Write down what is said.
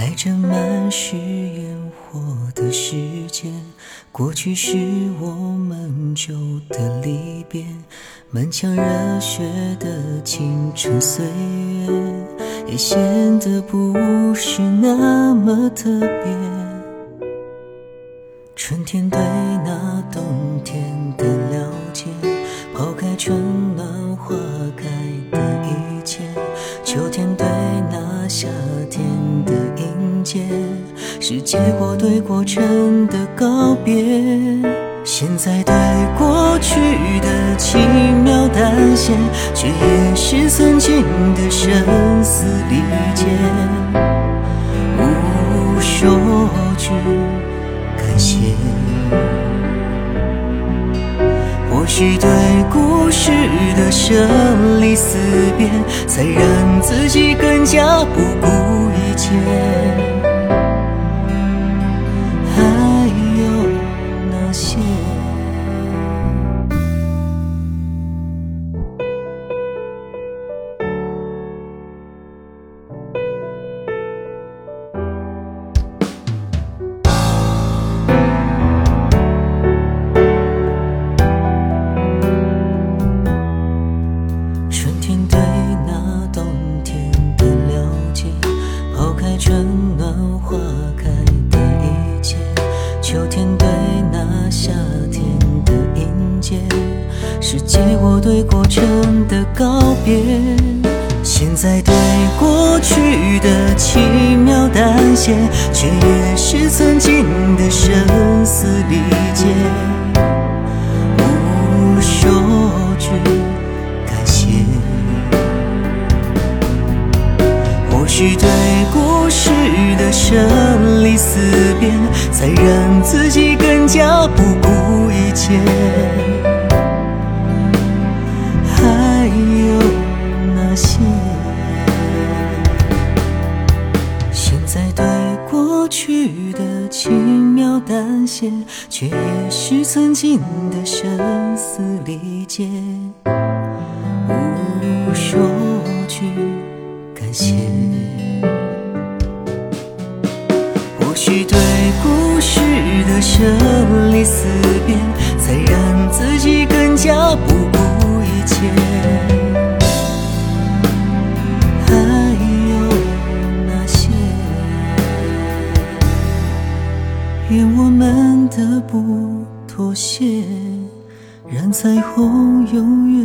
在这满是烟火的世间，过去是我们旧的离别，满腔热血的青春岁月，也显得不是那么特别。春天对迎接，是结果对过程的告别。现在对过去的轻描淡写，却也是曾经的声嘶力竭。无说句感谢。或许对故事的生离死别，才让自己更加不顾一切。在对过去的轻描淡写，却也是曾经的生死离间。无说句感谢。或许对故事的生离死别，才让自己更加不顾一切。去的轻描淡写，却也是曾经的生死离间。无说句感谢。或许对故事的生离死别，愿我们的不妥协，染彩虹永远。